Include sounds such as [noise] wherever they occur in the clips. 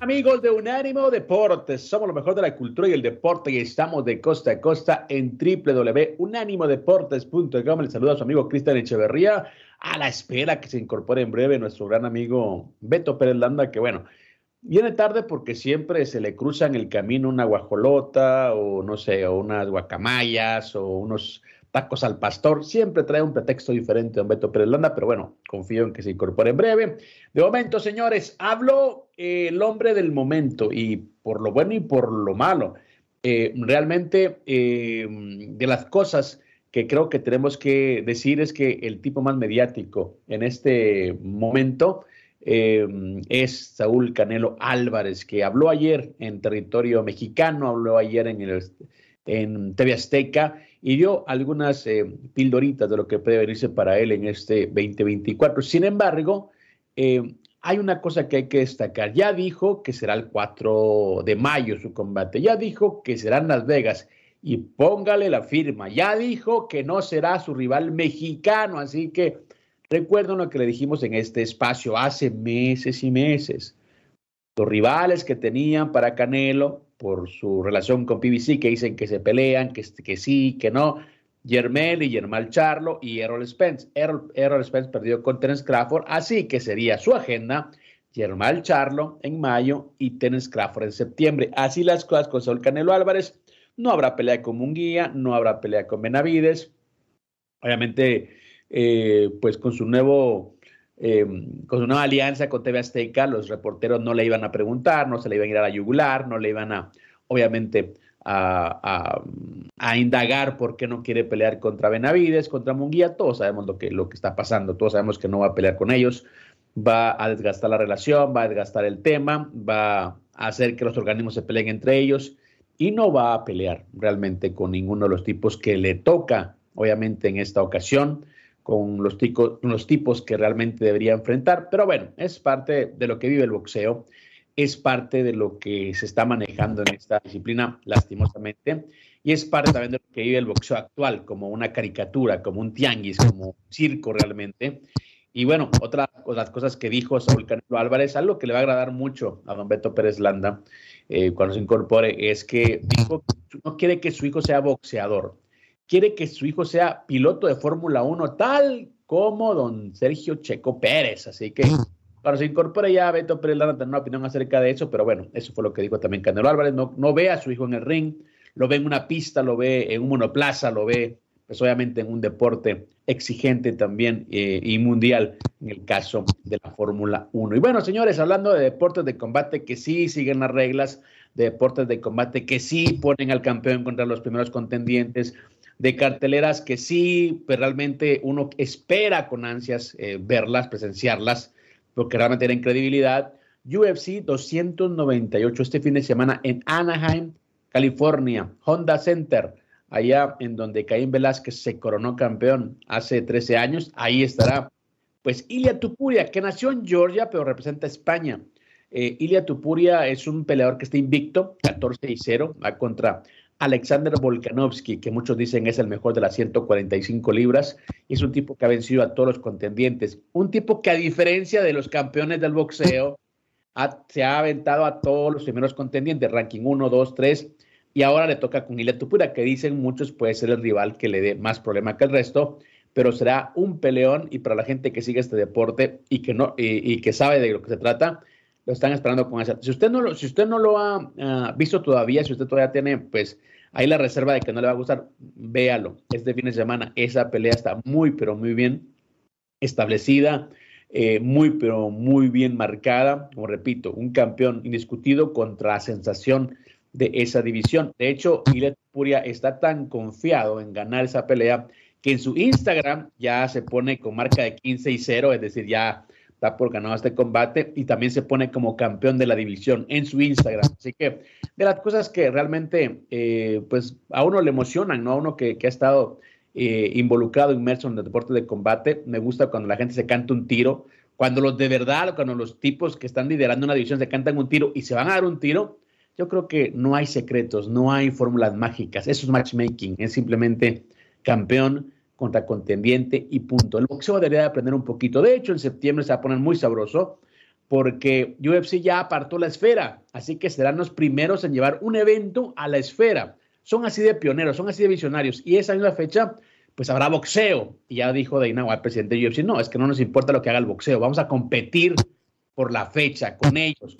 Amigos de Unánimo Deportes? Somos lo mejor de la cultura y el deporte y estamos de costa a costa en www.unánimodeportes.com. Les saluda a su amigo Cristian Echeverría a la espera que se incorpore en breve nuestro gran amigo Beto Pérez Landa, que bueno, viene tarde porque siempre se le cruza en el camino una guajolota o no sé, o unas guacamayas o unos tacos al pastor. Siempre trae un pretexto diferente don Beto Pérez Landa, pero bueno, confío en que se incorpore en breve. De momento, señores, hablo eh, el hombre del momento y por lo bueno y por lo malo. Eh, realmente eh, de las cosas que creo que tenemos que decir es que el tipo más mediático en este momento es Saúl Canelo Álvarez, que habló ayer en territorio mexicano, habló ayer en, el, en TV Azteca y dio algunas eh, pildoritas de lo que puede venirse para él en este 2024. Sin embargo, eh, hay una cosa que hay que destacar. Ya dijo que será el 4 de mayo su combate, ya dijo que será en Las Vegas y póngale la firma, ya dijo que no será su rival mexicano, así que recuerden lo que le dijimos en este espacio hace meses y meses. Los rivales que tenían para Canelo por su relación con PBC, que dicen que se pelean, que, que sí, que no. Germel y Germán Charlo y Errol Spence. Errol, Spence perdió con Terence Crawford, así que sería su agenda Germán Charlo en mayo y Terence Crawford en septiembre. Así las cosas con Saúl Canelo Álvarez. No habrá pelea con Munguía, no habrá pelea con Benavides. Obviamente, eh, pues con su nuevo eh, con nueva alianza con TV Azteca, los reporteros no le iban a preguntar, no se le iban a ir a la yugular, no le iban a, obviamente, a, indagar por qué no quiere pelear contra Benavides, contra Munguía. Todos sabemos lo que, lo que está pasando, todos sabemos que no va a pelear con ellos, va a desgastar la relación, va a desgastar el tema, va a hacer que los organismos se peleen entre ellos y no va a pelear realmente con ninguno de los tipos que le toca, obviamente, en esta ocasión con los, los tipos que realmente debería enfrentar. Pero bueno, es parte de lo que vive el boxeo, es parte de lo que se está manejando en esta disciplina, lastimosamente, y es parte también de lo que vive el boxeo actual, como una caricatura, como un tianguis, como un circo realmente. Y bueno, otra de las cosas que dijo Saúl Canelo Álvarez, algo que le va a agradar mucho a don Beto Pérez Landa eh, cuando se incorpore, es que dijo que no quiere que su hijo sea boxeador, quiere que su hijo sea piloto de Fórmula 1, tal como don Sergio Checo Pérez. Así que cuando se incorpora ya Beto Pérez Lara tener una opinión acerca de eso, pero bueno, eso fue lo que dijo también Canelo Álvarez. No, no ve a su hijo en el ring, lo ve en una pista, lo ve en un monoplaza, lo ve, pues obviamente en un deporte exigente también eh, y mundial en el caso de la Fórmula 1. Y bueno, señores, hablando de deportes de combate que sí siguen las reglas, de deportes de combate que sí ponen al campeón contra los primeros contendientes, de carteleras que sí, pues realmente uno espera con ansias eh, verlas, presenciarlas, porque realmente tienen credibilidad. UFC 298 este fin de semana en Anaheim, California, Honda Center, allá en donde Caín Velázquez se coronó campeón hace 13 años. Ahí estará, pues, Ilia Tupuria, que nació en Georgia, pero representa España. Eh, Ilia Tupuria es un peleador que está invicto, 14 y 0, va contra Alexander Volkanovski, que muchos dicen es el mejor de las 145 libras, es un tipo que ha vencido a todos los contendientes. Un tipo que a diferencia de los campeones del boxeo, se ha aventado a todos los primeros contendientes, ranking 1, 2, 3, y ahora le toca con Ilia Tupura, que dicen muchos puede ser el rival que le dé más problema que el resto, pero será un peleón y para la gente que sigue este deporte y que, no, y que sabe de lo que se trata, lo están esperando con esa. Si usted no lo, si usted no lo ha ah, visto todavía, si usted todavía tiene, pues, ahí la reserva de que no le va a gustar, véalo. Este fin de semana esa pelea está muy, pero muy bien establecida, eh, muy, pero muy bien marcada. Como repito, un campeón indiscutido contra la sensación de esa división. De hecho, Ilet Puria está tan confiado en ganar esa pelea que en su Instagram ya se pone con marca de 15 y 0, es decir, ya está por ganar este combate y también se pone como campeón de la división en su Instagram. Así que de las cosas que realmente eh, pues a uno le emocionan, ¿no? A uno que, ha estado eh, involucrado, inmerso en el deporte de combate, me gusta cuando la gente se canta un tiro, cuando los de verdad, cuando los tipos que están liderando una división se cantan un tiro y se van a dar un tiro, yo creo que no hay secretos, no hay fórmulas mágicas, eso es matchmaking, es simplemente campeón contra contendiente y punto. El boxeo debería aprender un poquito. De hecho, en septiembre se va a poner muy sabroso porque UFC ya apartó la esfera, así que serán los primeros en llevar un evento a la esfera. Son así de pioneros, son así de visionarios y esa misma fecha pues habrá boxeo. Y ya dijo Dana el presidente de UFC, no, es que no nos importa lo que haga el boxeo, vamos a competir por la fecha con ellos,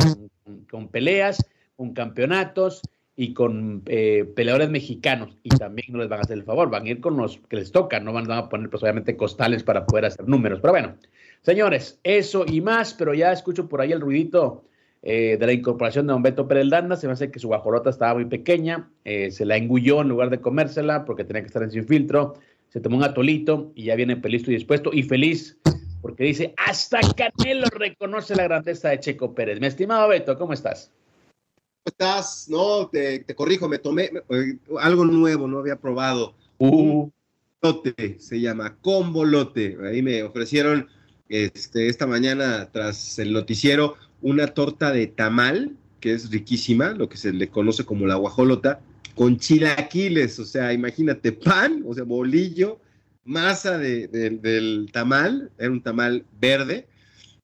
con peleas, con campeonatos y con eh, peleadores mexicanos y también no les van a hacer el favor, van a ir con los que les toca, no van a poner pues obviamente costales para poder hacer números. Pero bueno, señores, eso y más, pero ya escucho por ahí el ruidito eh, de la incorporación de Don Beto Pérez Landa, se me hace que su guajolota estaba muy pequeña, eh, se la engulló en lugar de comérsela porque tenía que estar en sin filtro, se tomó un atolito y ya viene listo y dispuesto y feliz porque dice, hasta Canelo reconoce la grandeza de Checo Pérez. Mi estimado Beto, ¿cómo estás? Estás? No, te, corrijo, me tomé eh, algo nuevo, no había probado. Uh. Lote se llama Combolote. Ahí me ofrecieron este, esta mañana, tras el noticiero, una torta de tamal, que es riquísima, lo que se le conoce como la guajolota, con chilaquiles. O sea, imagínate, pan, o sea, bolillo, masa del tamal, era un tamal verde,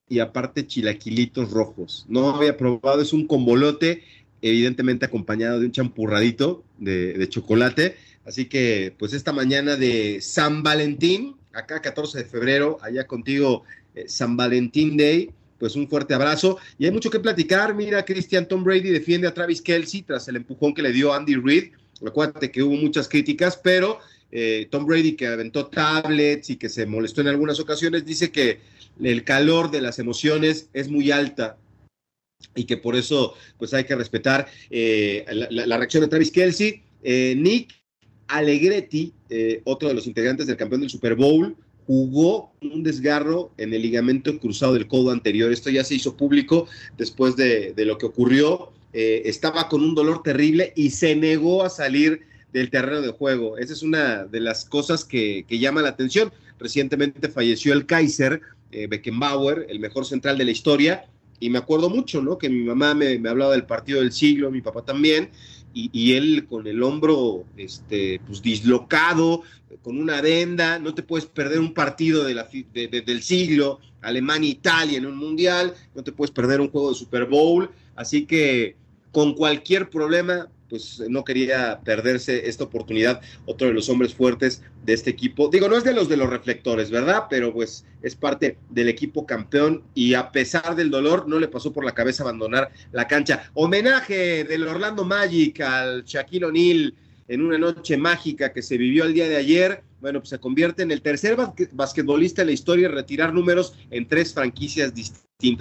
y aparte chilaquilitos rojos. No había probado, es un combolote evidentemente acompañado de un champurradito de, chocolate. Así que, pues esta mañana de San Valentín, acá 14 de febrero, allá contigo eh, San Valentín Day, pues un fuerte abrazo. Y hay mucho que platicar. Mira, Christian Tom Brady defiende a Travis Kelsey tras el empujón que le dio Andy Reid. Recuerda que hubo muchas críticas, pero eh, Tom Brady que aventó tablets y que se molestó en algunas ocasiones, dice que el calor de las emociones es muy alta y que por eso pues hay que respetar eh, la, reacción de Travis Kelsey. Eh, Nick Allegretti, eh, otro de los integrantes del campeón del Super Bowl, jugó un desgarro en el ligamento cruzado del codo anterior. Esto ya se hizo público después de, lo que ocurrió. estaba con un dolor terrible y se negó a salir del terreno de juego. Esa es una de las cosas que, que llama la atención. Recientemente falleció el Kaiser Beckenbauer, el mejor central de la historia, y me acuerdo mucho, ¿no? Que mi mamá me, hablaba del partido del siglo, mi papá también, y, él con el hombro, este, pues dislocado, con una venda, no te puedes perder un partido del siglo, Alemania-Italia en un mundial, no te puedes perder un juego de Super Bowl, así que con cualquier problema, pues no quería perderse esta oportunidad, otro de los hombres fuertes de este equipo. Digo, no es de los de los reflectores, ¿verdad? Pero pues es parte del equipo campeón y a pesar del dolor no le pasó por la cabeza abandonar la cancha. Homenaje del Orlando Magic al Shaquille O'Neal en una noche mágica que se vivió el día de ayer. Bueno, pues se convierte en el tercer basquetbolista en la historia en retirar números en tres franquicias distintas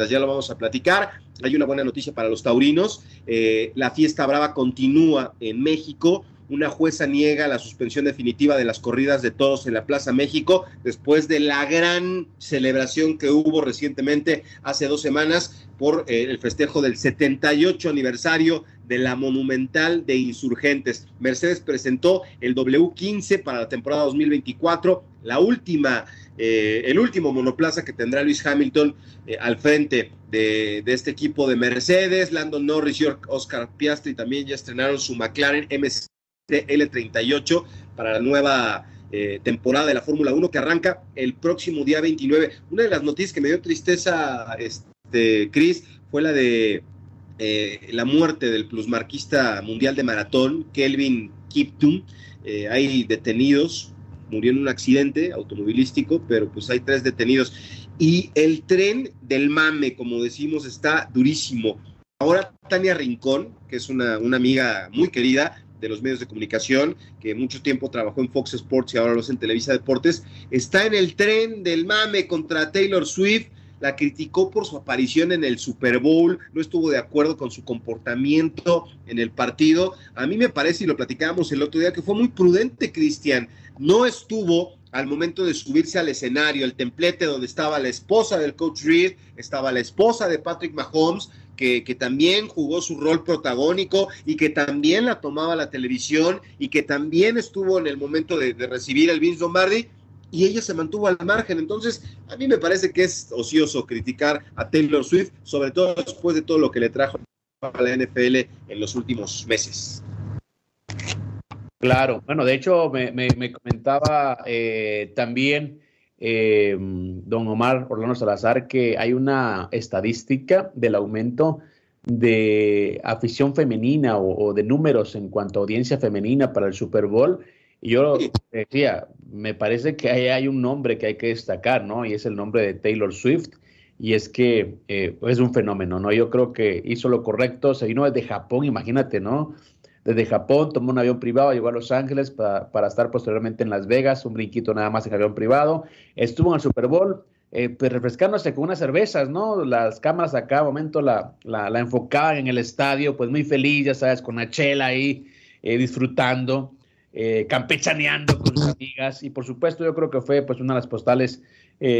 ya lo vamos a platicar. Hay una buena noticia para los taurinos. Eh, la fiesta brava continúa en México. Una jueza niega la suspensión definitiva de las corridas de todos en la Plaza México después de la gran celebración que hubo recientemente hace dos semanas por eh, el festejo del 78 aniversario de la Monumental de Insurgentes. Mercedes presentó el W15 para la temporada 2024, la última eh, el último monoplaza que tendrá Luis Hamilton eh, al frente de, este equipo de Mercedes. Landon Norris y Oscar Piastri también ya estrenaron su McLaren MCL38 para la nueva eh, temporada de la Fórmula 1 que arranca el próximo día 29. Una de las noticias que me dio tristeza, este, Chris, fue la de la muerte del plusmarquista mundial de maratón, Kelvin Kiptum. hay detenidos murió en un accidente automovilístico, pero pues hay tres detenidos. y el tren del mame, como decimos, está durísimo. Ahora Tania Rincón, que es una, una amiga muy querida, de los medios de comunicación, que mucho tiempo trabajó en Fox Sports y ahora lo hace en Televisa Deportes, está en el tren del mame contra Taylor Swift. La criticó por su aparición en el Super Bowl, no estuvo de acuerdo con su comportamiento en el partido. A mí me parece, y lo platicábamos el otro día, que fue muy prudente, Cristian. No estuvo al momento de subirse al escenario, el templete donde estaba la esposa del coach Reed, estaba la esposa de Patrick Mahomes, que, también jugó su rol protagónico y que también la tomaba la televisión y que también estuvo en el momento de, recibir el Vince Lombardi y ella se mantuvo al margen. Entonces, a mí me parece que es ocioso criticar a Taylor Swift, sobre todo después de todo lo que le trajo a la NFL en los últimos meses. Claro, bueno, de hecho me, comentaba eh, también eh, don Omar Orlando Salazar que hay una estadística del aumento de afición femenina o, de números en cuanto a audiencia femenina para el Super Bowl. Y yo decía, me parece que ahí hay un nombre que hay que destacar, ¿no? Y es el nombre de Taylor Swift. Y es que eh, es un fenómeno, ¿no? Yo creo que hizo lo correcto, se vino desde Japón, imagínate, ¿no? desde Japón, tomó un avión privado, llegó a Los Ángeles para, estar posteriormente en Las Vegas, un brinquito nada más en avión privado. Estuvo en el Super Bowl, eh, pues refrescándose con unas cervezas, ¿no? Las cámaras a cada momento la, la, enfocaban en el estadio, pues muy feliz, ya sabes, con la chela ahí, eh, disfrutando, eh, campechaneando con sus amigas. Y por supuesto, yo creo que fue pues una de las postales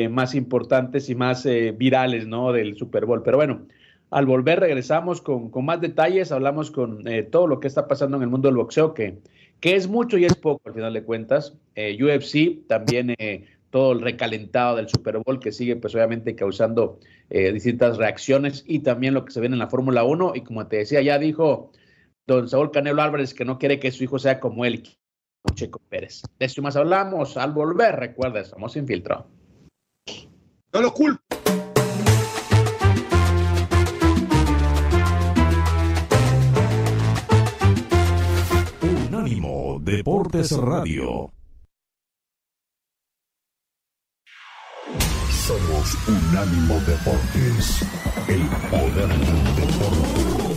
más importantes y más virales, ¿no? Del Super Bowl. Pero bueno, al volver regresamos con, más detalles, hablamos con eh, todo lo que está pasando en el mundo del boxeo, que, que es mucho y es poco al final de cuentas. Eh, UFC, también eh, todo el recalentado del Super Bowl que sigue pues obviamente causando distintas reacciones y también lo que se viene en la Fórmula 1 y como te decía, ya dijo don Saúl Canelo Álvarez que no quiere que su hijo sea como él, Checo Pérez. De eso más hablamos al volver, recuerda, estamos infiltrados. No lo culpo. Deportes Radio. Somos Unánimo Deportes, el poder del deporte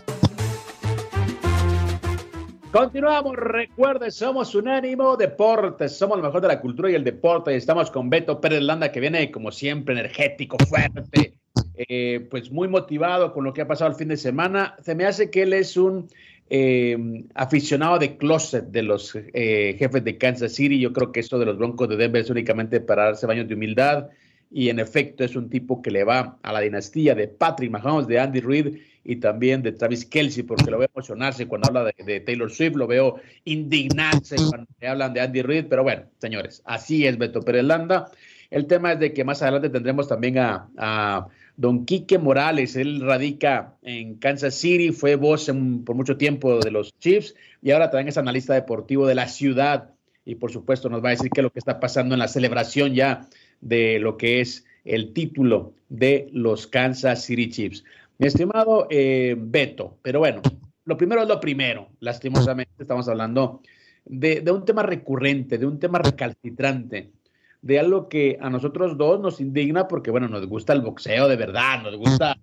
Continuamos, recuerde, somos Unánimo Deportes, somos lo mejor de la cultura y el deporte. Estamos con Beto Pérez Landa, que viene como siempre energético, fuerte, eh, pues muy motivado con lo que ha pasado el fin de semana. Se me hace que él es un eh, aficionado de closet de los eh, jefes de Kansas City. Yo creo que eso de los Broncos de Denver es únicamente para darse baños de humildad. Y en efecto es un tipo que le va a la dinastía de Patrick Mahomes, de Andy Reid y también de Travis Kelsey, porque lo veo emocionarse cuando habla de, de Taylor Swift, lo veo indignarse cuando hablan de Andy Reid. Pero bueno, señores, así es Beto Pérez Landa. El tema es de que más adelante tendremos también a Don Quique Morales, él radica en Kansas City, fue voz por mucho tiempo de los Chiefs y ahora también es analista deportivo de la ciudad y por supuesto nos va a decir qué es lo que está pasando en la celebración ya de lo que es el título de los Kansas City Chiefs. Mi estimado eh, Beto, pero bueno, lo primero es lo primero. Lastimosamente estamos hablando de, de un tema recurrente, de un tema recalcitrante de algo que a nosotros dos nos indigna porque, bueno, nos gusta el boxeo de verdad, nos gusta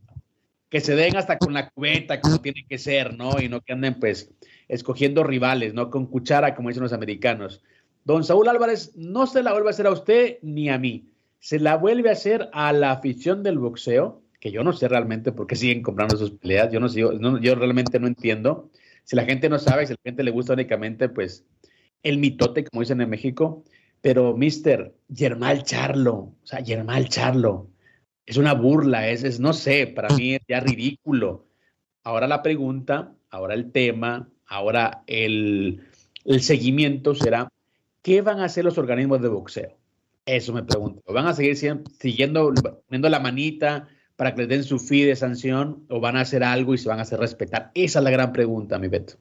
que se den hasta con la cubeta como tiene que ser, ¿no? Y no que anden pues escogiendo rivales, ¿no? Con cuchara, como dicen los americanos. Don Saúl Álvarez no se la vuelve a hacer a usted ni a mí. Se la vuelve a hacer a la afición del boxeo, que yo no sé realmente por qué siguen comprando sus peleas. Yo no sé, yo realmente no entiendo. Si la gente no sabe, si la gente le gusta únicamente, pues, el mitote, como dicen en México, pero, mister, Germán Charlo, o sea, Germán Charlo, es una burla, es, es, no sé, para mí es ya ridículo. Ahora la pregunta, ahora el tema, ahora el, el seguimiento será, ¿qué van a hacer los organismos de boxeo? Eso me pregunto. ¿Van a seguir siguiendo, poniendo la manita para que les den su fee de sanción o van a hacer algo y se van a hacer respetar? Esa es la gran pregunta, mi Beto.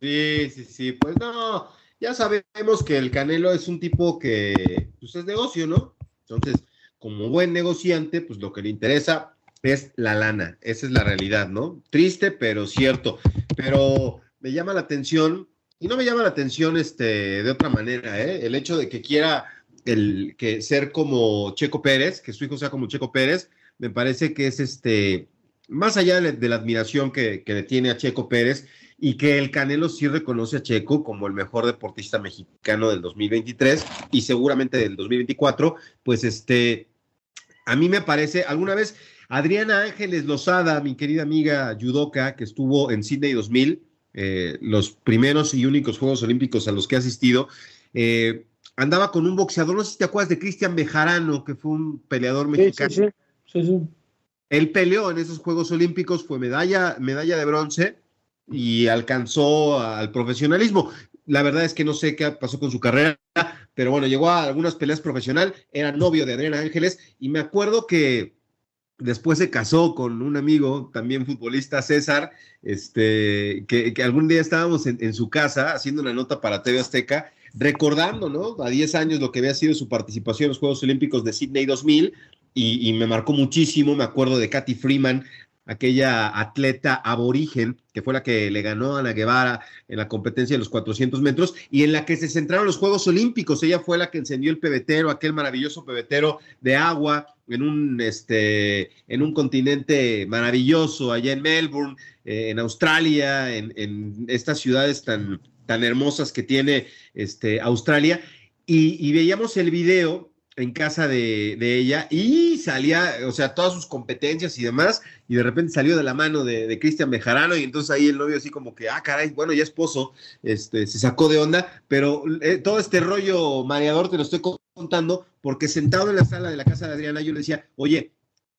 Sí, sí, sí, pues no, ya sabemos que el Canelo es un tipo que pues es negocio, ¿no? Entonces, como buen negociante, pues lo que le interesa es la lana, esa es la realidad, ¿no? Triste, pero cierto. Pero me llama la atención, y no me llama la atención este, de otra manera, ¿eh? El hecho de que quiera el, que ser como Checo Pérez, que su hijo sea como Checo Pérez, me parece que es este, más allá de, la admiración que, que, le tiene a Checo Pérez y que el Canelo sí reconoce a Checo como el mejor deportista mexicano del 2023 y seguramente del 2024, pues este, a mí me parece, alguna vez, Adriana Ángeles Lozada, mi querida amiga judoka, que estuvo en Sydney 2000, eh, los primeros y únicos Juegos Olímpicos a los que he asistido, eh, andaba con un boxeador, no sé si te acuerdas de Cristian Bejarano, que fue un peleador mexicano. Sí, sí, sí, Él peleó en esos Juegos Olímpicos, fue medalla, medalla de bronce y alcanzó al profesionalismo. La verdad es que no sé qué pasó con su carrera, pero bueno, llegó a algunas peleas profesional, era novio de Adriana Ángeles y me acuerdo que después se casó con un amigo, también futbolista, César, este, que, algún día estábamos en, su casa haciendo una nota para TV Azteca, recordando, ¿no? A 10 años lo que había sido su participación en los Juegos Olímpicos de Sydney 2000, y, me marcó muchísimo, me acuerdo de Katy Freeman, aquella atleta aborigen que fue la que le ganó a Ana Guevara en la competencia de los 400 metros y en la que se centraron los Juegos Olímpicos. Ella fue la que encendió el pebetero, aquel maravilloso pebetero de agua en un, este, en un continente maravilloso, allá en Melbourne, eh, en Australia, en, en, estas ciudades tan, tan hermosas que tiene este, Australia. Y, y veíamos el video en casa de, ella y salía, o sea, todas sus competencias y demás, y de repente salió de la mano de, Cristian Bejarano, y entonces ahí el novio así como que, ah, caray, bueno, ya esposo, este, se sacó de onda, pero eh, todo este rollo mareador te lo estoy contando porque sentado en la sala de la casa de Adriana yo le decía, oye,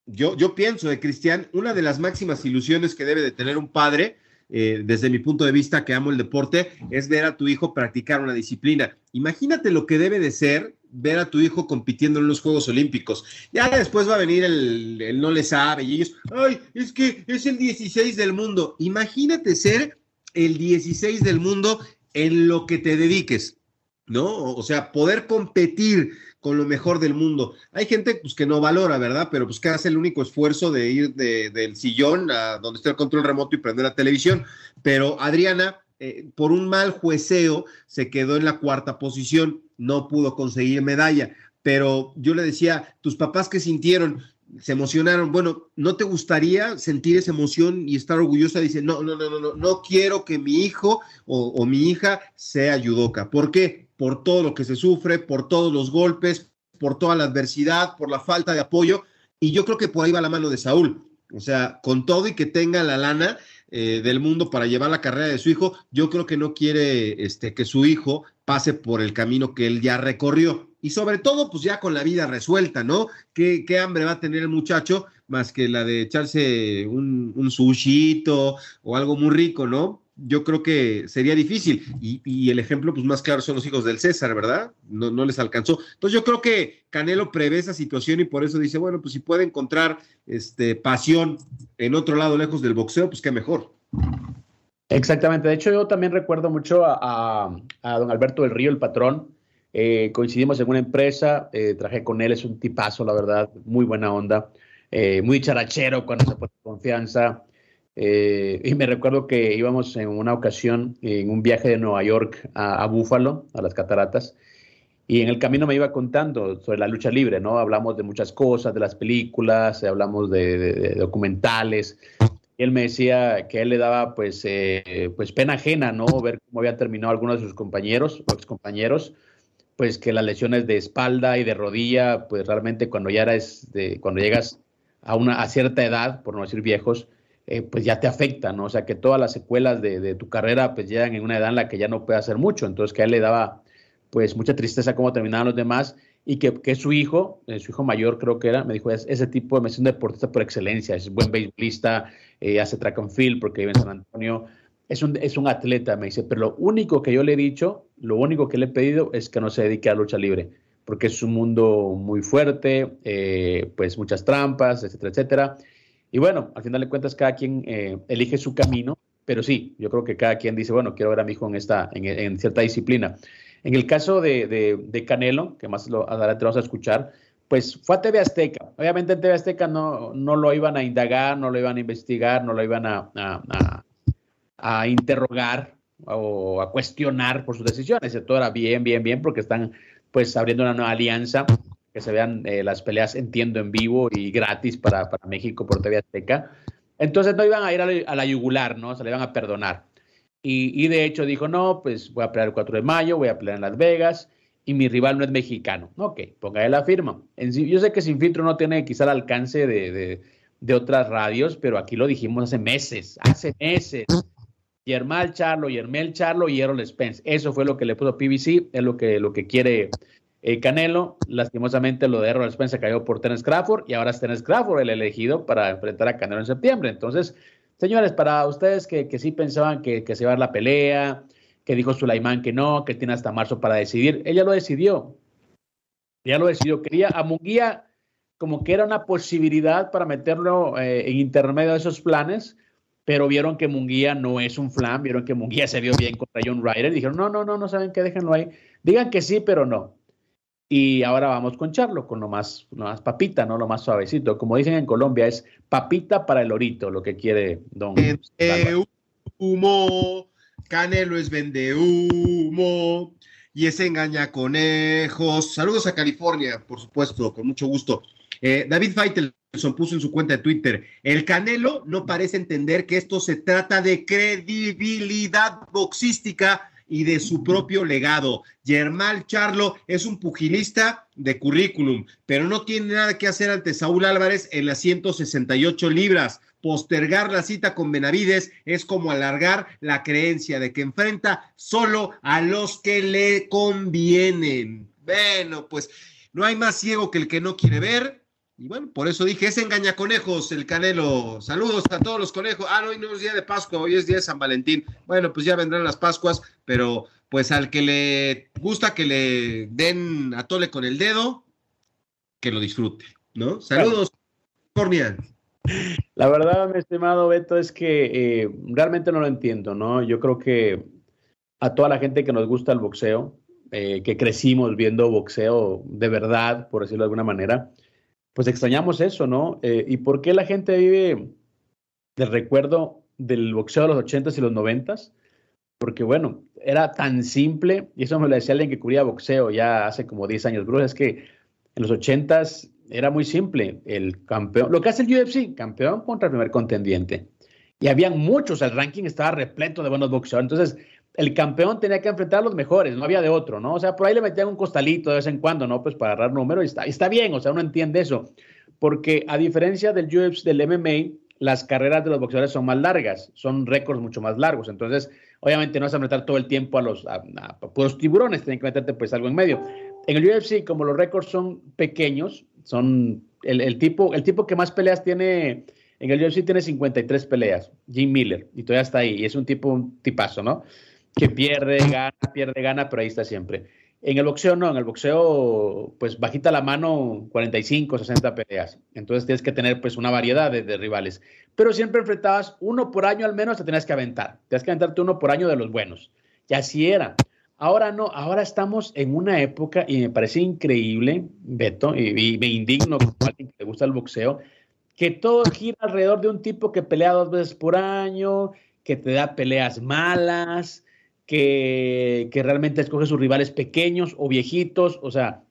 yo, yo pienso de Cristian, una de las máximas ilusiones que debe de tener un padre, eh, desde mi punto de vista que amo el deporte, es ver a tu hijo practicar una disciplina. Imagínate lo que debe de ser ver a tu hijo compitiendo en los Juegos Olímpicos. Ya después va a venir el, no le sabe y ellos, ay, es que es el 16 del mundo. Imagínate ser el 16 del mundo en lo que te dediques, ¿no? O sea, poder competir con lo mejor del mundo. Hay gente pues, que no valora, ¿verdad? Pero pues que hace el único esfuerzo de ir del sillón a donde está el control remoto y prender la televisión. Pero Adriana, eh, por un mal jueceo, se quedó en la cuarta posición no pudo conseguir medalla. Pero yo le decía, tus papás que sintieron, se emocionaron. Bueno, ¿no te gustaría sentir esa emoción y estar orgullosa? Dice, no, no, no, no, no, no quiero que mi hijo o, mi hija sea yudoka. ¿Por qué? Por todo lo que se sufre, por todos los golpes, por toda la adversidad, por la falta de apoyo. Y yo creo que por ahí va la mano de Saúl. O sea, con todo y que tenga la lana, eh, del mundo para llevar la carrera de su hijo, yo creo que no quiere este, que su hijo pase por el camino que él ya recorrió. Y sobre todo, pues ya con la vida resuelta, ¿no? ¿Qué, qué hambre va a tener el muchacho más que la de echarse un, un sushito o algo muy rico, ¿no? Yo creo que sería difícil. Y, el ejemplo pues, más claro son los hijos del César, ¿verdad? No, no, les alcanzó. Entonces yo creo que Canelo prevé esa situación y por eso dice, bueno, pues si puede encontrar este, pasión en otro lado lejos del boxeo, pues qué mejor. Exactamente. De hecho, yo también recuerdo mucho a, don Alberto del Río, el patrón. Eh, coincidimos en una empresa, eh, traje con él, es un tipazo, la verdad, muy buena onda, eh, muy charachero cuando se pone confianza. Eh, y me recuerdo que íbamos en una ocasión en un viaje de Nueva York a, Búfalo, a las cataratas, y en el camino me iba contando sobre la lucha libre, ¿no? Hablamos de muchas cosas, de las películas, hablamos de, documentales. Y él me decía que él le daba, pues, eh, pues pena ajena, ¿no? Ver cómo habían terminado algunos de sus compañeros, ex compañeros, pues que las lesiones de espalda y de rodilla, pues realmente cuando ya eres, de, cuando llegas a una a cierta edad, por no decir viejos, eh, pues ya te afecta, ¿no? O sea, que todas las secuelas de, tu carrera pues llegan en una edad en la que ya no puede hacer mucho, entonces que a él le daba pues mucha tristeza cómo terminaban los demás y que, que su hijo, eh, su hijo mayor creo que era, me dijo, es ese tipo de, un deportista por excelencia, es buen beisbolista, eh, hace track and field porque vive en San Antonio, es un, es un atleta, me dice, pero lo único que yo le he dicho, lo único que le he pedido es que no se dedique a lucha libre, porque es un mundo muy fuerte, pues muchas trampas, etcétera, etcétera. Y bueno, al final de cuentas cada quien eh, elige su camino, pero sí, yo creo que cada quien dice, bueno, quiero ver a mi hijo en, esta, en, cierta disciplina. En el caso de, Canelo, que más lo, adelante vamos a escuchar, pues fue a TV Azteca. Obviamente en TV Azteca no, no lo iban a indagar, no lo iban a investigar, no lo iban a, a, interrogar o a cuestionar por sus decisiones. Todo era bien, bien, bien, porque están pues abriendo una nueva alianza que se vean eh, las peleas, entiendo, en vivo y gratis para, para, México por TV Azteca. Entonces no iban a ir a la, yugular, ¿no? Se le iban a perdonar. Y, y, de hecho dijo, no, pues voy a pelear el 4 de mayo, voy a pelear en Las Vegas y mi rival no es mexicano. Ok, póngale la firma. Yo sé que Sin Filtro no tiene quizá el alcance de, de, de otras radios, pero aquí lo dijimos hace meses, hace meses. Yermal Charlo, Yermel Charlo y Errol Spence. Eso fue lo que le puso PBC, es lo que, lo que quiere eh, Canelo, lastimosamente lo de Errol Spence cayó por Terence Crawford y ahora es Terence Crawford el elegido para enfrentar a Canelo en septiembre. Entonces, señores, para ustedes que, sí pensaban que, se iba a dar la pelea, que dijo Sulaimán que no, que tiene hasta marzo para decidir, ella lo decidió. Ella lo decidió. Quería a Munguía como que era una posibilidad para meterlo eh, en intermedio de esos planes, pero vieron que Munguía no es un flan, vieron que Munguía se vio bien contra John Ryder dijeron, no, no, no, no saben qué, déjenlo ahí. Digan que sí, pero no. Y ahora vamos con Charlo, con lo más, lo más papita, ¿no? Lo más suavecito. Como dicen en Colombia, es papita para el orito, lo que quiere don. Vende humo, Canelo es vende humo y es engaña conejos. Saludos a California, por supuesto, con mucho gusto. Eh, David Faitelson puso en su cuenta de Twitter, el Canelo no parece entender que esto se trata de credibilidad boxística y de su propio legado. Germán Charlo es un pugilista de currículum, pero no tiene nada que hacer ante Saúl Álvarez en las 168 libras. Postergar la cita con Benavides es como alargar la creencia de que enfrenta solo a los que le convienen. Bueno, pues no hay más ciego que el que no quiere ver. Y bueno, por eso dije, es engaña conejos el Canelo. Saludos a todos los conejos. Ah, no, hoy no es día de Pascua, hoy es día de San Valentín. Bueno, pues ya vendrán las Pascuas, pero pues al que le gusta que le den a tole con el dedo, que lo disfrute, ¿no? Saludos, California. La verdad, mi estimado Beto, es que eh, realmente no lo entiendo, ¿no? Yo creo que a toda la gente que nos gusta el boxeo, eh, que crecimos viendo boxeo de verdad, por decirlo de alguna manera, pues extrañamos eso, ¿no? Eh, ¿Y por qué la gente vive del recuerdo del boxeo de los 80s y los 90s? Porque, bueno, era tan simple, y eso me lo decía alguien que cubría boxeo ya hace como 10 años, Bruce, es que en los 80s era muy simple. El campeón, lo que hace el UFC, campeón contra el primer contendiente. Y habían muchos, el ranking estaba repleto de buenos boxeadores. Entonces, el campeón tenía que enfrentar a los mejores, no había de otro, ¿no? O sea, por ahí le metían un costalito de vez en cuando, ¿no? Pues para agarrar números y está, bien, o sea, uno entiende eso. Porque a diferencia del UFC, del MMA, las carreras de los boxeadores son más largas, son récords mucho más largos. Entonces, obviamente no vas a enfrentar todo el tiempo a los a, tiburones, tienen que meterte pues algo en medio. En el UFC, como los récords son pequeños, son el, tipo, el tipo que más peleas tiene, en el UFC tiene 53 peleas, Jim Miller, y todavía está ahí, y es un tipo, un tipazo, ¿no? Que pierde, gana, pierde, gana, pero ahí está siempre. En el boxeo no, en el boxeo, pues bajita la mano 45, 60 peleas. Entonces tienes que tener pues una variedad de, rivales. Pero siempre enfrentabas uno por año al menos, te tenías que aventar. Tenías que aventarte uno por año de los buenos. Y así era. Ahora no, ahora estamos en una época y me parece increíble, Beto, y, me indigno como alguien que le gusta el boxeo, que todo gira alrededor de un tipo que pelea dos veces por año, que te da peleas malas, que, realmente escoge sus rivales pequeños o viejitos, o sea,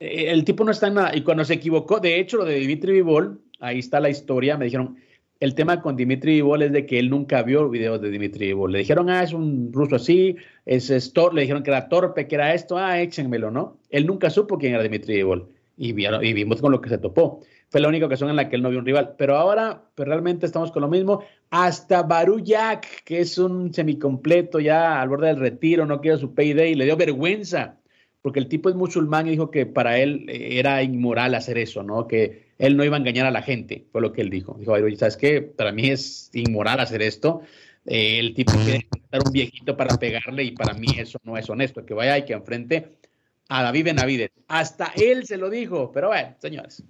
eh, el tipo no está en nada. Y cuando se equivocó, de hecho, lo de Dimitri Vivol, ahí está la historia, me dijeron, el tema con Dimitri Vivol es de que él nunca vio videos de Dimitri Vivol. Le dijeron, ah, es un ruso así, es, es le dijeron que era torpe, que era esto, ah, échenmelo, ¿no? Él nunca supo quién era Dimitri Vivol. Y, y vimos con lo que se topó. Fue la única ocasión en la que él no vio un rival. Pero ahora, pues realmente estamos con lo mismo. Hasta Baruyak, que es un semicompleto ya al borde del retiro, no quiere su payday, le dio vergüenza, porque el tipo es musulmán y dijo que para él eh, era inmoral hacer eso, ¿no? Que él no iba a engañar a la gente, fue lo que él dijo. Dijo, ¿sabes qué? Para mí es inmoral hacer esto. Eh, el tipo quiere estar un viejito para pegarle y para mí eso no es honesto. Que vaya y que enfrente a David Benavides. Hasta él se lo dijo, pero bueno, señores.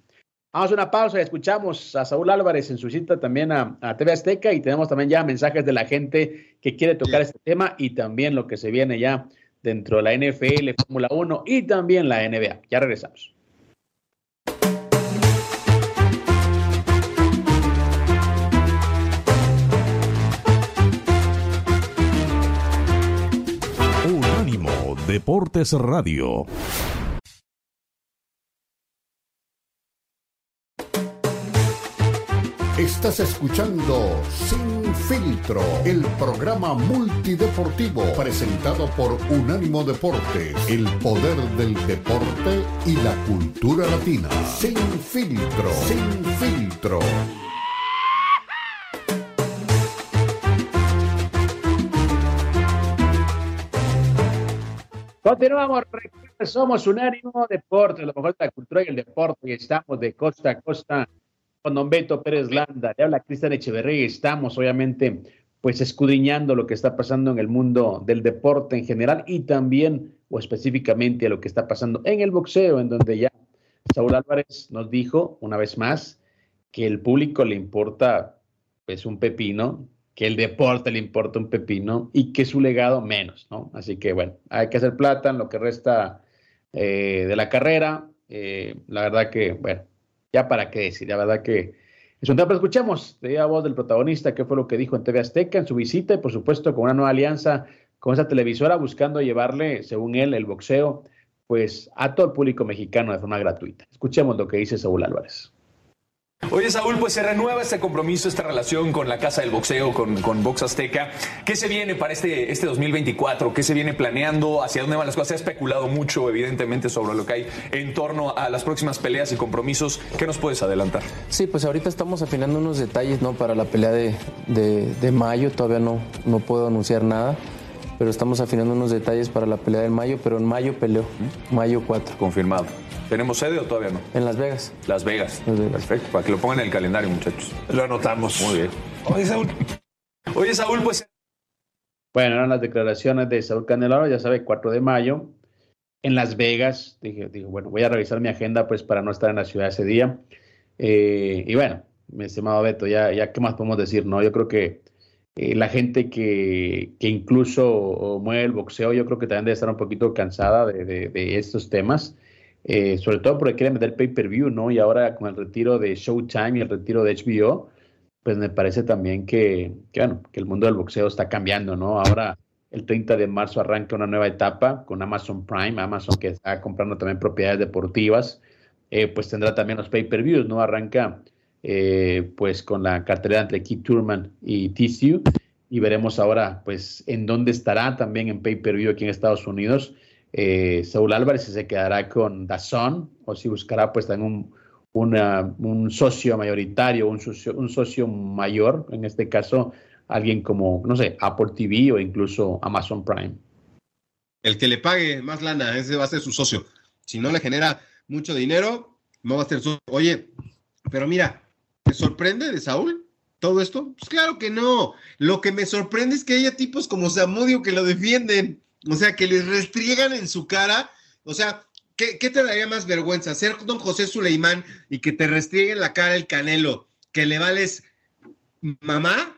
Vamos a una pausa y escuchamos a Saúl Álvarez en su cita también a, a, TV Azteca y tenemos también ya mensajes de la gente que quiere tocar este tema y también lo que se viene ya dentro de la NFL, Fórmula 1 y también la NBA. Ya regresamos. Unánimo Deportes Radio. Estás escuchando Sin Filtro, el programa multideportivo presentado por Unánimo Deportes, el poder del deporte y la cultura latina. Sin Filtro, Sin Filtro. Continuamos, somos Unánimo Deportes, lo mejor de la cultura y el deporte, y estamos de costa a costa con don Beto Pérez Landa, le habla Cristian Echeverría y estamos obviamente pues escudriñando lo que está pasando en el mundo del deporte en general y también o específicamente a lo que está pasando en el boxeo, en donde ya Saúl Álvarez nos dijo una vez más que el público le importa pues un pepino, que el deporte le importa un pepino y que su legado menos, ¿no? Así que bueno, hay que hacer plata en lo que resta eh, de la carrera. Eh, la verdad que, bueno, ya para qué decir, la verdad que es un tema, pero escuchemos de la voz del protagonista, qué fue lo que dijo en TV Azteca en su visita y por supuesto con una nueva alianza con esa televisora buscando llevarle, según él, el boxeo, pues a todo el público mexicano de forma gratuita. Escuchemos lo que dice Saúl Álvarez. Oye, Saúl, pues se renueva este compromiso, esta relación con la Casa del Boxeo, con, con Box Azteca. ¿Qué se viene para este, este 2024? ¿Qué se viene planeando? ¿Hacia dónde van las cosas? Se ha especulado mucho, evidentemente, sobre lo que hay en torno a las próximas peleas y compromisos. ¿Qué nos puedes adelantar? Sí, pues ahorita estamos afinando unos detalles ¿no? para la pelea de, de, de mayo. Todavía no, no puedo anunciar nada pero estamos afinando unos detalles para la pelea del mayo, pero en mayo peleo, mayo 4. Confirmado. ¿Tenemos sede o todavía no? En Las Vegas. Las Vegas. Las Vegas. Perfecto, para que lo pongan en el calendario, muchachos. Lo anotamos. Muy bien. Oye, Saúl. Oye, Saúl, pues... Bueno, eran las declaraciones de Saúl Candelaro, ya sabe, 4 de mayo, en Las Vegas. Dije, dije, bueno, voy a revisar mi agenda pues para no estar en la ciudad ese día. Eh, y bueno, mi estimado Beto, ya, ya qué más podemos decir, ¿no? Yo creo que eh, la gente que, que incluso mueve el boxeo, yo creo que también debe estar un poquito cansada de, de, de estos temas, eh, sobre todo porque quieren meter pay-per-view, ¿no? Y ahora con el retiro de Showtime y el retiro de HBO, pues me parece también que, que, bueno, que el mundo del boxeo está cambiando, ¿no? Ahora el 30 de marzo arranca una nueva etapa con Amazon Prime, Amazon que está comprando también propiedades deportivas, eh, pues tendrá también los pay-per-views, ¿no? Arranca eh, pues con la cartelera entre Keith Turman y TCU y veremos ahora pues en dónde estará también en pay-per-view aquí en Estados Unidos eh, Saúl Álvarez si se quedará con Dazón o si buscará pues también un, un socio mayoritario, un socio, un socio mayor, en este caso alguien como, no sé, Apple TV o incluso Amazon Prime. El que le pague más lana, ese va a ser su socio. Si no le genera mucho dinero, no va a ser su... Oye, pero mira, ¿te sorprende de Saúl todo esto? Pues claro que no. Lo que me sorprende es que haya tipos como Samudio que lo defienden. O sea, que les restriegan en su cara. O sea, ¿qué, ¿qué, te daría más vergüenza? Ser don José Suleimán y que te restriegue en la cara el canelo, que le vales mamá.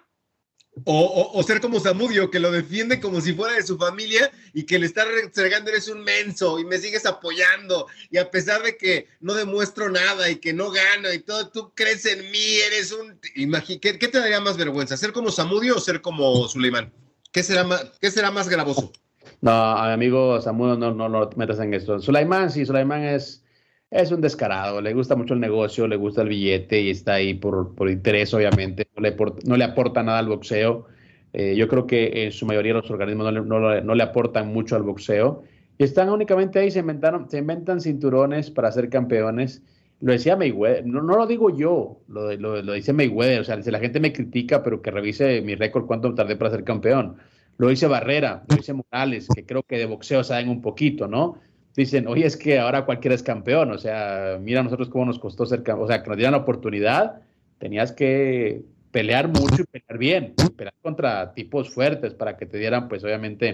O, o, ser como Samudio, que lo defiende como si fuera de su familia y que le está restregando, eres un menso y me sigues apoyando. Y a pesar de que no demuestro nada y que no gano y todo, tú crees en mí, eres un. ¿Qué, qué te daría más vergüenza? ¿Ser como Samudio o ser como Suleimán? ¿Qué será más, qué será más gravoso? No, amigo Samuel, no, no, te metas en esto. Sulaimán, sí, Sulaimán es, es un descarado, le gusta mucho el negocio, le gusta el billete y está ahí por, por interés, obviamente. No le, no le, aporta nada al boxeo. Eh, yo creo que en su mayoría los organismos no le, no, no le, aportan mucho al boxeo. Y están únicamente ahí, se, inventaron, se inventan cinturones para ser campeones. Lo decía Mayweather, no, no lo digo yo, lo, lo, lo dice Mayweather. O sea, si la gente me critica, pero que revise mi récord, cuánto tardé para ser campeón lo dice Barrera, lo dice Morales, que creo que de boxeo saben un poquito, ¿no? Dicen, oye, es que ahora cualquiera es campeón, o sea, mira nosotros cómo nos costó ser campeón, o sea, que nos dieran la oportunidad, tenías que pelear mucho y pelear bien, pelear contra tipos fuertes para que te dieran, pues obviamente,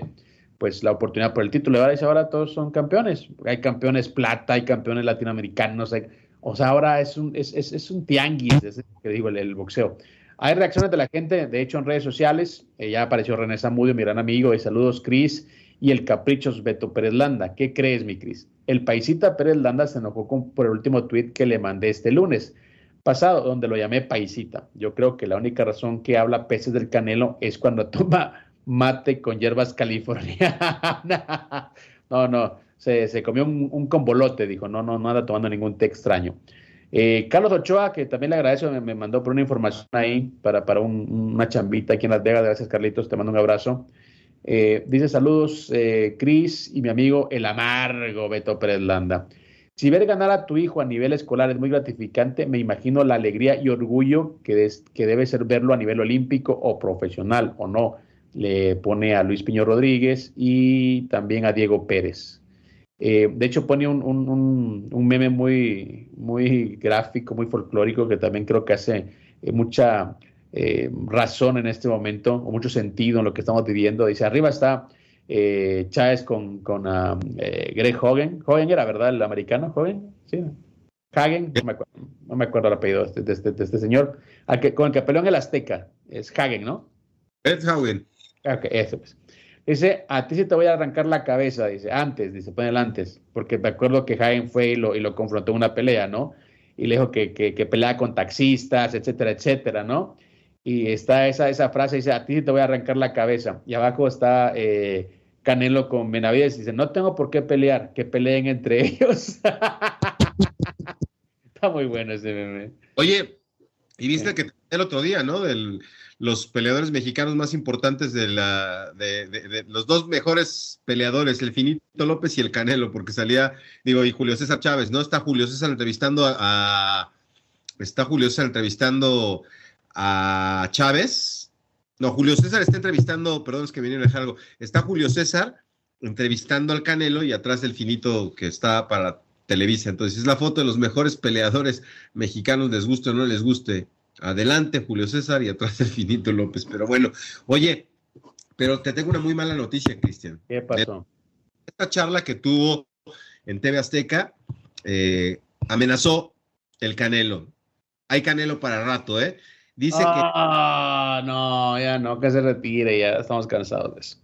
pues la oportunidad por el título. Ahora ahora todos son campeones. Hay campeones plata, hay campeones latinoamericanos. o sea, ahora es un, es, es, un tianguis, es que digo, el, boxeo. Hay reacciones de la gente, de hecho, en redes sociales. Eh, ya apareció René Zamudio, mi gran amigo. Y saludos, Cris. Y el Caprichos Beto Pérez Landa. ¿Qué crees, mi Cris? El paisita Pérez Landa se enojó con, por el último tweet que le mandé este lunes pasado, donde lo llamé paisita. Yo creo que la única razón que habla peces del canelo es cuando [laughs] toma mate con hierbas californianas. [laughs] no, no, se, comió un, un, combolote, dijo, no, no, no anda tomando ningún té extraño. Eh, Carlos Ochoa, que también le agradezco, me, mandó por una información ahí para, para una chambita aquí en Las Vegas. Gracias, Carlitos, te mando un abrazo. Eh, dice saludos, eh, Cris y mi amigo el amargo Beto Pérez Landa. Si ver ganar a tu hijo a nivel escolar es muy gratificante, me imagino la alegría y orgullo que, que debe ser verlo a nivel olímpico o profesional o no. Le pone a Luis Piño Rodríguez y también a Diego Pérez. Eh, de hecho, pone un, un, meme muy, muy gráfico, muy folclórico, que también creo que hace eh, mucha eh, razón en este momento, o mucho sentido en lo que estamos viviendo. Dice, arriba está eh, Chávez con, con eh, Greg Hogan. Hogan era, ¿verdad? El americano, Hogan. Sí. Hagen, no me acuerdo, no me acuerdo el apellido de este, de este, señor, al que, con el que peleó en el Azteca. Es Hagen, ¿no? Ed Hagen. Ok, eso pues. Dice, a ti sí te voy a arrancar la cabeza, dice, antes, dice, pone el antes, porque me acuerdo que Hagen fue y lo, y lo confrontó en una pelea, ¿no? Y le dijo que, que, que peleaba con taxistas, etcétera, etcétera, ¿no? Y está esa, esa frase, dice, a ti sí te voy a arrancar la cabeza. Y abajo está eh, Canelo con Benavides dice, no tengo por qué pelear, que peleen entre [laughs] ellos. [laughs] Está muy bueno ese meme. Oye, y viste que el otro día, ¿no? De los peleadores mexicanos más importantes de la, de, los dos mejores peleadores, el Finito López y el Canelo, porque salía, digo, y Julio César Chávez, ¿no? Está Julio César entrevistando a está Julio César entrevistando a Chávez no, Julio César está entrevistando, perdón, es que viene a dejar algo. Está Julio César entrevistando al Canelo y atrás el finito que está para Televisa. Entonces, es la foto de los mejores peleadores mexicanos, les guste o no les guste. Adelante, Julio César, y atrás [laughs] el finito López. Pero bueno, oye, pero te tengo una muy mala noticia, Cristian. ¿Qué pasó? Esta charla que tuvo en TV Azteca eh, amenazó el Canelo. Hay Canelo para rato, ¿eh? Dice que. Ah, no, ya no, que se retire, ya estamos cansados de eso.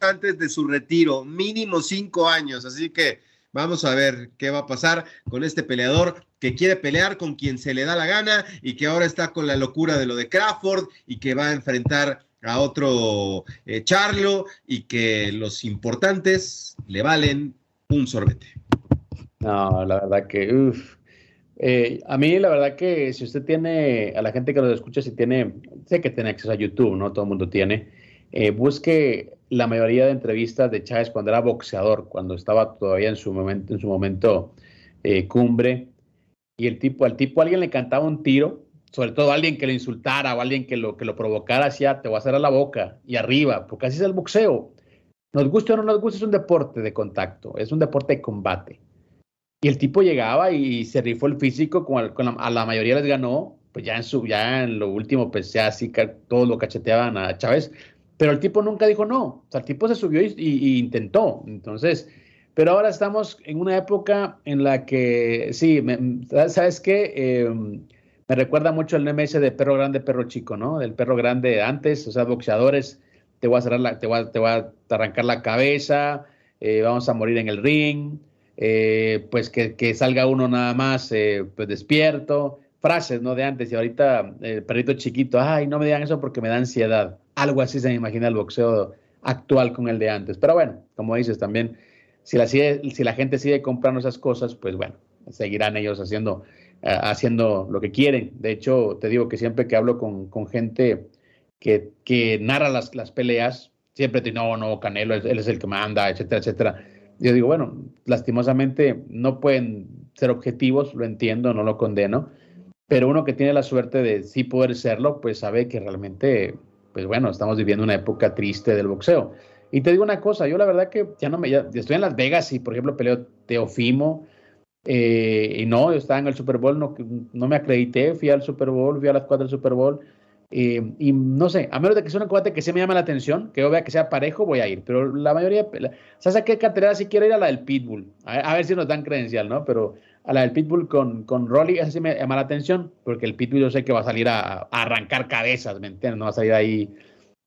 Antes de su retiro, mínimo cinco años, así que vamos a ver qué va a pasar con este peleador que quiere pelear con quien se le da la gana y que ahora está con la locura de lo de Crawford y que va a enfrentar a otro eh, Charlo y que los importantes le valen un sorbete. No, la verdad que, uff eh, a mí, la verdad que si usted tiene, a la gente que nos escucha, si tiene, sé que tiene acceso a YouTube, ¿no? Todo el mundo tiene. Eh, busque la mayoría de entrevistas de Chávez cuando era boxeador, cuando estaba todavía en su momento, eh, cumbre. Y el tipo, al tipo alguien le cantaba un tiro, sobre todo alguien que lo insultara o alguien que lo, que lo provocara hacia, te voy a hacer a la boca y arriba, porque así es el boxeo. Nos guste o no nos guste, es un deporte de contacto, es un deporte de combate. Y el tipo llegaba y se rifó el físico, con, a la mayoría les ganó, pues ya en, su, ya en lo último, pues ya así todos lo cacheteaban a Chávez, pero el tipo nunca dijo no, o sea, el tipo se subió y, intentó, entonces, pero ahora estamos en una época en la que, sí, ¿sabes qué? Em, me recuerda mucho el ese de perro grande, perro chico, ¿no? Del perro grande antes, o sea, boxeadores, te voy a, cerrar la, te voy a arrancar la cabeza, eh, vamos a morir en el ring, eh, pues que, salga uno nada más eh, pues despierto, frases, ¿no? De antes y ahorita el perrito chiquito, ay, no me digan eso porque me da ansiedad. Algo así se me imagina el boxeo actual con el de antes. Pero bueno, como dices también, si la, si la gente sigue comprando esas cosas, pues bueno, seguirán ellos haciendo, eh, haciendo lo que quieren. De hecho, te digo que siempre que hablo con, gente que, que narra las, las peleas, siempre te no, no, Canelo, él es el que manda, etcétera, etcétera yo digo, bueno, lastimosamente no pueden ser objetivos, lo entiendo, no lo condeno, pero uno que tiene la suerte de sí poder serlo, pues sabe que realmente, pues bueno, estamos viviendo una época triste del boxeo. Y te digo una cosa, yo la verdad que ya no me, ya, estoy en Las Vegas y por ejemplo peleo Teofimo, eh, y no, yo estaba en el Super Bowl, no, no me acredité, fui al Super Bowl, fui a las cuatro del Super Bowl, Eh, y no sé, a menos de que sea un combate que se me llama la atención, que yo vea que sea parejo, voy a ir. Pero la mayoría, ¿sabes a qué cartelera si quiero ir? A la del Pitbull. A, ver si nos dan credencial, ¿no? Pero a la del Pitbull con, con Rolly, esa sí me llama la atención, porque el Pitbull yo sé que va a salir a, arrancar cabezas, ¿me entiendes? No va a salir ahí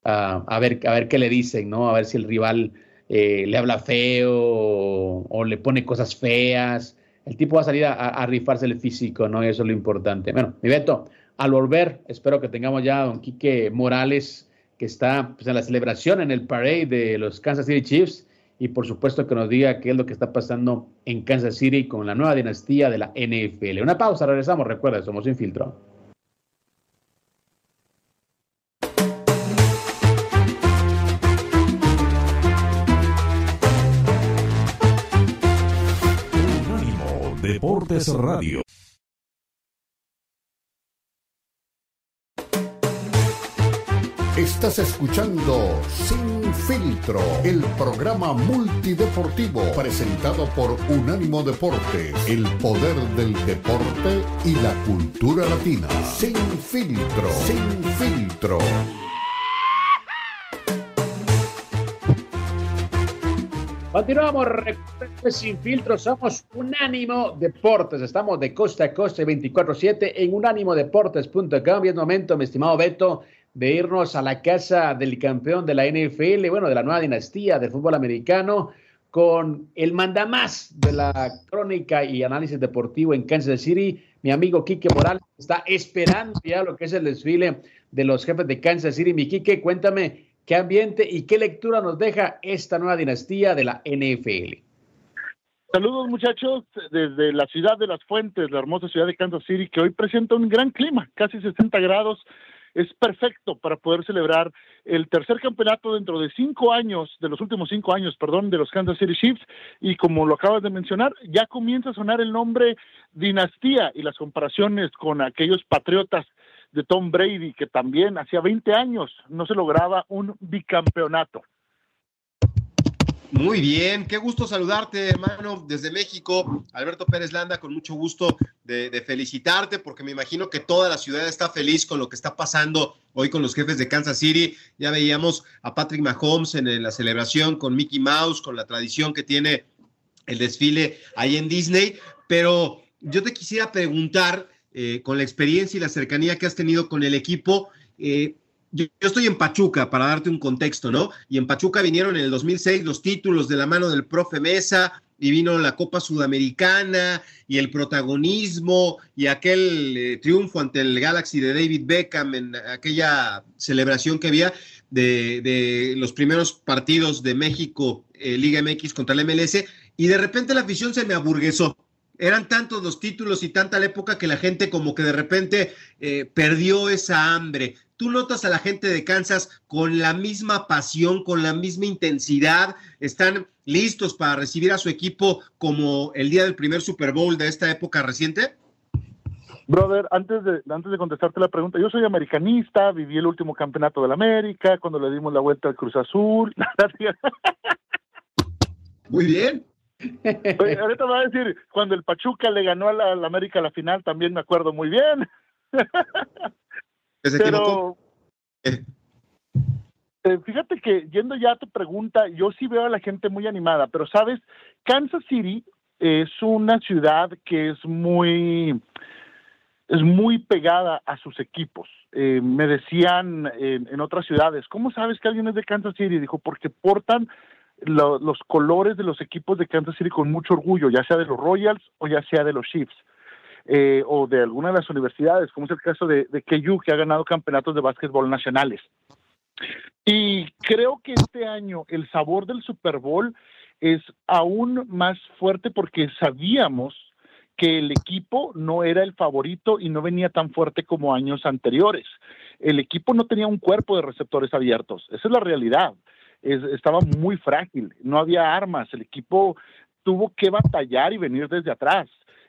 a, ver, a ver qué le dicen, ¿no? A ver si el rival eh, le habla feo o, le pone cosas feas. El tipo va a salir a, rifarse el físico, ¿no? Y eso es lo importante. Bueno, mi Beto, al volver, espero que tengamos ya a don Quique Morales, que está pues, en la celebración, en el parade de los Kansas City Chiefs, y por supuesto que nos diga qué es lo que está pasando en Kansas City con la nueva dinastía de la NFL. Una pausa, regresamos, recuerda, somos Infiltro. Deportes Radio. Estás escuchando Sin Filtro, el programa multideportivo presentado por Unánimo Deportes, el poder del deporte y la cultura latina. Sin Filtro, Sin Filtro. Continuamos, sin filtro, somos Unánimo Deportes, estamos de costa a costa 24-7 en unánimodeportes.com y es momento, mi estimado Beto, de irnos a la casa del campeón de la NFL, bueno, de la nueva dinastía del fútbol americano, con el mandamás de la crónica y análisis deportivo en Kansas City, mi amigo Quique Morales, está esperando ya lo que es el desfile de los jefes de Kansas City. Mi Quique, cuéntame qué ambiente y qué lectura nos deja esta nueva dinastía de la NFL. Saludos muchachos desde la ciudad de las Fuentes, la hermosa ciudad de Kansas City, que hoy presenta un gran clima, casi 60 grados, es perfecto para poder celebrar el tercer campeonato dentro de cinco años, de los últimos cinco años, perdón, de los Kansas City Chiefs. Y como lo acabas de mencionar, ya comienza a sonar el nombre dinastía y las comparaciones con aquellos patriotas de Tom Brady, que también hacía 20 años no se lograba un bicampeonato. Muy bien, qué gusto saludarte, hermano, desde México. Alberto Pérez Landa, con mucho gusto de, felicitarte, porque me imagino que toda la ciudad está feliz con lo que está pasando hoy con los jefes de Kansas City. Ya veíamos a Patrick Mahomes en, la celebración con Mickey Mouse, con la tradición que tiene el desfile ahí en Disney. Pero yo te quisiera preguntar, eh, con la experiencia y la cercanía que has tenido con el equipo, eh, yo, estoy en Pachuca, para darte un contexto, ¿no? Y en Pachuca vinieron en el 2006 los títulos de la mano del profe Mesa, y vino la Copa Sudamericana y el protagonismo y aquel eh, triunfo ante el Galaxy de David Beckham en aquella celebración que había de, los primeros partidos de México, eh, Liga MX contra el MLS, y de repente la afición se me aburguesó eran tantos los títulos y tanta la época que la gente como que de repente eh, perdió esa hambre. ¿Tú notas a la gente de Kansas con la misma pasión, con la misma intensidad? ¿Están listos para recibir a su equipo como el día del primer Super Bowl de esta época reciente? Brother, antes de, antes de contestarte la pregunta, yo soy americanista, viví el último campeonato de la América, cuando le dimos la vuelta al Cruz Azul. [laughs] Muy bien ahorita me va a decir, cuando el Pachuca le ganó a la, América la final, también me acuerdo muy bien. [laughs] Pero eh, fíjate que yendo ya a tu pregunta, yo sí veo a la gente muy animada, pero sabes, Kansas City es una ciudad que es muy es muy pegada a sus equipos. Eh, me decían en, en, otras ciudades, ¿cómo sabes que alguien es de Kansas City? Dijo, porque portan los colores de los equipos de Kansas City con mucho orgullo, ya sea de los Royals o ya sea de los Chiefs. Eh, o de alguna de las universidades, como es el caso de, de KU, que ha ganado campeonatos de básquetbol nacionales. Y creo que este año el sabor del Super Bowl es aún más fuerte porque sabíamos que el equipo no era el favorito y no venía tan fuerte como años anteriores. El equipo no tenía un cuerpo de receptores abiertos, esa es la realidad estaba muy frágil, no había armas, el equipo tuvo que batallar y venir desde atrás.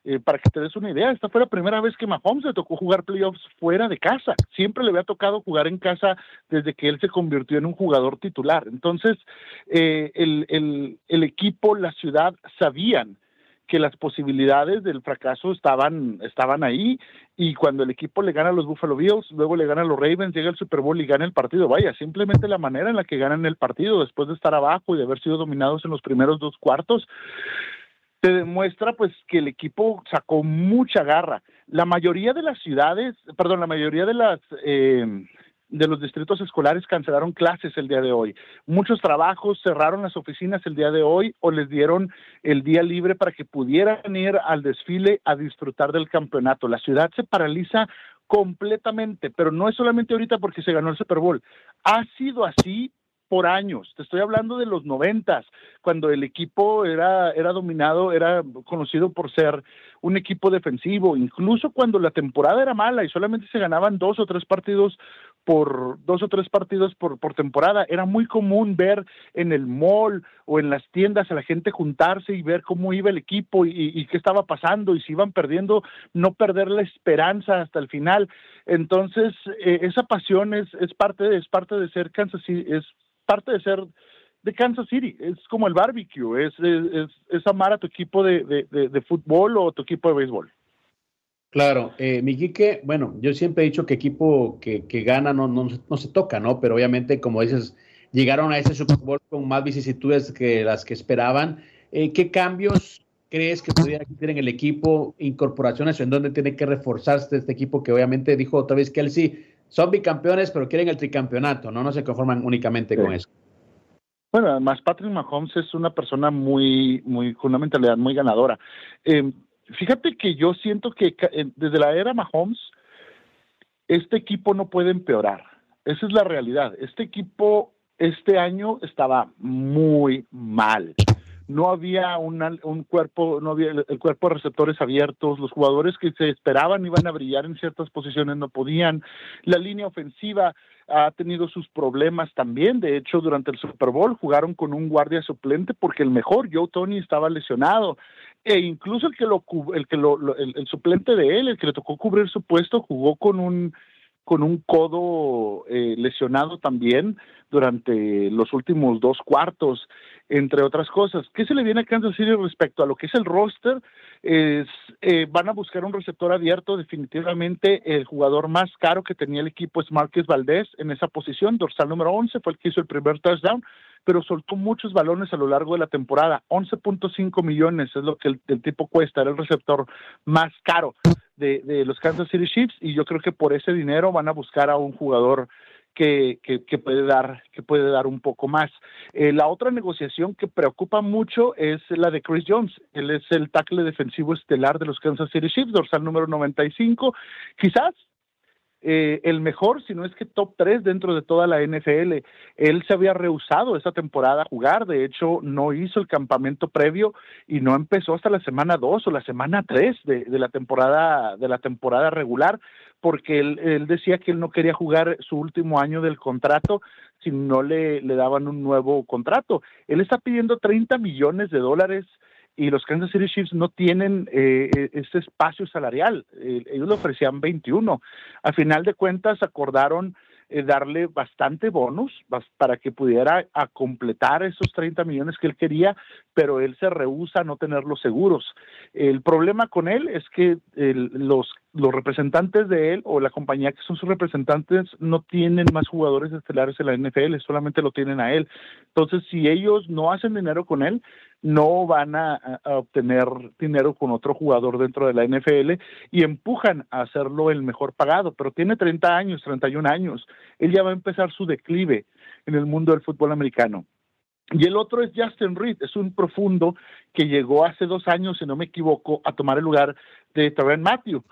Eh, para que te des una idea, esta fue la primera vez que Mahomes le tocó jugar playoffs fuera de casa. Siempre le había tocado jugar en casa desde que él se convirtió en un jugador titular. Entonces, eh, el, el, el, equipo, la ciudad sabían que las posibilidades del fracaso estaban, estaban ahí y cuando el equipo le gana a los Buffalo Bills, luego le gana a los Ravens, llega el Super Bowl y gana el partido. Vaya, simplemente la manera en la que ganan el partido después de estar abajo y de haber sido dominados en los primeros dos cuartos, te demuestra pues que el equipo sacó mucha garra. La mayoría de las ciudades, perdón, la mayoría de las eh, de los distritos escolares cancelaron clases el día de hoy. Muchos trabajos cerraron las oficinas el día de hoy o les dieron el día libre para que pudieran ir al desfile a disfrutar del campeonato. La ciudad se paraliza completamente, pero no es solamente ahorita porque se ganó el Super Bowl. Ha sido así por años. Te estoy hablando de los noventas, cuando el equipo era, era dominado, era conocido por ser un equipo defensivo, incluso cuando la temporada era mala y solamente se ganaban dos o tres partidos por dos o tres partidos por, por temporada. Era muy común ver en el mall o en las tiendas a la gente juntarse y ver cómo iba el equipo y, qué estaba pasando y si iban perdiendo, no perder la esperanza hasta el final. Entonces, eh, esa pasión es, es, parte, es parte de ser Kansas City, es parte de ser de Kansas City, es como el barbecue, es, amar a tu equipo de, de, fútbol o tu equipo de béisbol. Claro, eh, mi bueno, yo siempre he dicho que equipo que, gana no, no, no, se toca, ¿no? Pero obviamente, como dices, llegaron a ese Super Bowl con más vicisitudes que las que esperaban. Eh, ¿Qué cambios crees que podría existir en el equipo? ¿Incorporaciones en dónde tiene que reforzarse este equipo que obviamente dijo otra vez Kelsey, son bicampeones, pero quieren el tricampeonato, ¿no? No se conforman únicamente con eso. Bueno, además Patrick Mahomes es una persona muy, muy, con una mentalidad muy ganadora. Eh, fíjate que yo siento que desde la era Mahomes, este equipo no puede empeorar. Esa es la realidad. Este equipo este año estaba muy mal no había un cuerpo, no había el cuerpo de receptores abiertos, los jugadores que se esperaban iban a brillar en ciertas posiciones no podían, la línea ofensiva ha tenido sus problemas también, de hecho durante el Super Bowl jugaron con un guardia suplente porque el mejor Joe Tony estaba lesionado. E incluso el que lo el que lo, el, suplente de él, el que le tocó cubrir su puesto jugó con un con un codo eh, lesionado también durante los últimos dos cuartos entre otras cosas. ¿Qué se le viene a Kansas City respecto a lo que es el roster? Es, eh, van a buscar un receptor abierto, definitivamente el jugador más caro que tenía el equipo es Márquez Valdés en esa posición, dorsal número 11, fue el que hizo el primer touchdown, pero soltó muchos balones a lo largo de la temporada, 11.5 millones es lo que el, tipo cuesta, era el receptor más caro de, de los Kansas City Chiefs y yo creo que por ese dinero van a buscar a un jugador que, que, puede dar que puede dar un poco más. Eh, la otra negociación que preocupa mucho es la de Chris Jones. Él es el tackle defensivo estelar de los Kansas City Chiefs, dorsal número 95. Quizás eh, el mejor, si no es que top 3 dentro de toda la NFL. Él se había rehusado esa temporada a jugar, de hecho no hizo el campamento previo y no empezó hasta la semana 2 o la semana 3 de, de, la temporada de la temporada regular porque él, decía que él no quería jugar su último año del contrato si no le, le daban un nuevo contrato. Él está pidiendo 30 millones de dólares y los Kansas City Chiefs no tienen eh, e, ese espacio salarial. Eh, ellos le ofrecían 21. A final de cuentas acordaron eh, darle bastante bonus para que pudiera completar esos 30 millones que él quería, pero él se rehúsa a no tenerlos seguros. El problema con él es que los, los representantes de él o la compañía que son sus representantes no tienen más jugadores estelares en la NFL, solamente lo tienen a él. Entonces, si ellos no hacen dinero con él, no van a, obtener dinero con otro jugador dentro de la NFL y empujan a hacerlo el mejor pagado, pero tiene 30 años, 31 años, él ya va a empezar su declive en el mundo del fútbol americano. Y el otro es Justin Reed, es un profundo que llegó hace dos años, si no me equivoco, a tomar el lugar de Terren Matthew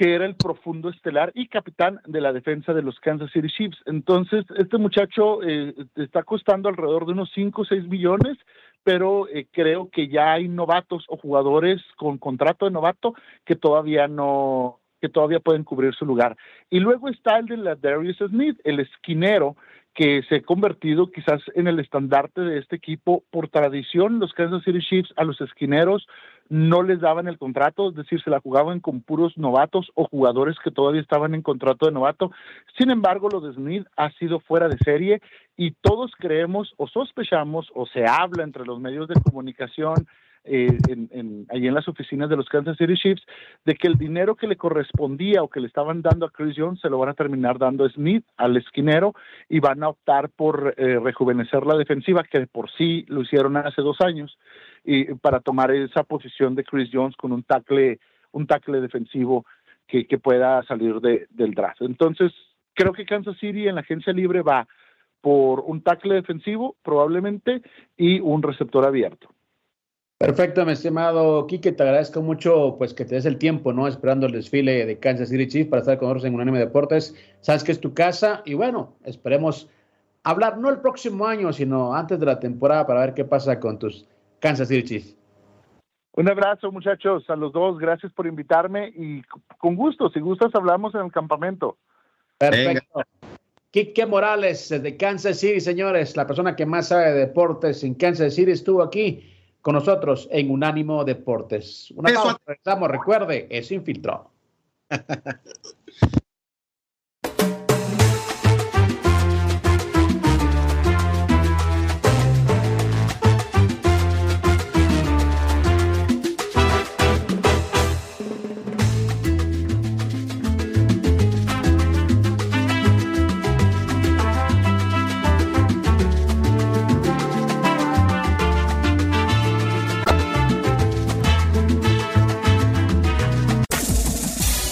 que era el profundo estelar y capitán de la defensa de los Kansas City Chiefs. Entonces, este muchacho eh, está costando alrededor de unos 5 o 6 millones, pero eh, creo que ya hay novatos o jugadores con contrato de novato que todavía no que todavía pueden cubrir su lugar. Y luego está el de la Darius Smith, el esquinero, que se ha convertido quizás en el estandarte de este equipo. Por tradición, los Kansas City Chiefs a los esquineros no les daban el contrato, es decir, se la jugaban con puros novatos o jugadores que todavía estaban en contrato de novato. Sin embargo, lo de Smith ha sido fuera de serie y todos creemos o sospechamos o se habla entre los medios de comunicación eh, en, ahí en las oficinas de los Kansas City Chiefs, de que el dinero que le correspondía o que le estaban dando a Chris Jones se lo van a terminar dando a Smith, al esquinero, y van a optar por eh, rejuvenecer la defensiva, que de por sí lo hicieron hace dos años, y para tomar esa posición de Chris Jones con un tackle, un tackle defensivo que, que pueda salir de, del draft. Entonces, creo que Kansas City en la agencia libre va por un tackle defensivo, probablemente, y un receptor abierto. Perfecto, mi estimado Quique, te agradezco mucho pues que te des el tiempo, ¿no? Esperando el desfile de Kansas City Chiefs para estar con nosotros en Unánime Deportes. Sabes que es tu casa y bueno, esperemos hablar no el próximo año, sino antes de la temporada para ver qué pasa con tus Kansas City Chiefs. Un abrazo, muchachos, a los dos. Gracias por invitarme y con gusto, si gustas, hablamos en el campamento. Perfecto. Quique Morales de Kansas City, señores, la persona que más sabe de deportes en Kansas City, estuvo aquí con nosotros en Unánimo Deportes. Una pausa, regresamos, recuerde, es infiltrado. [laughs]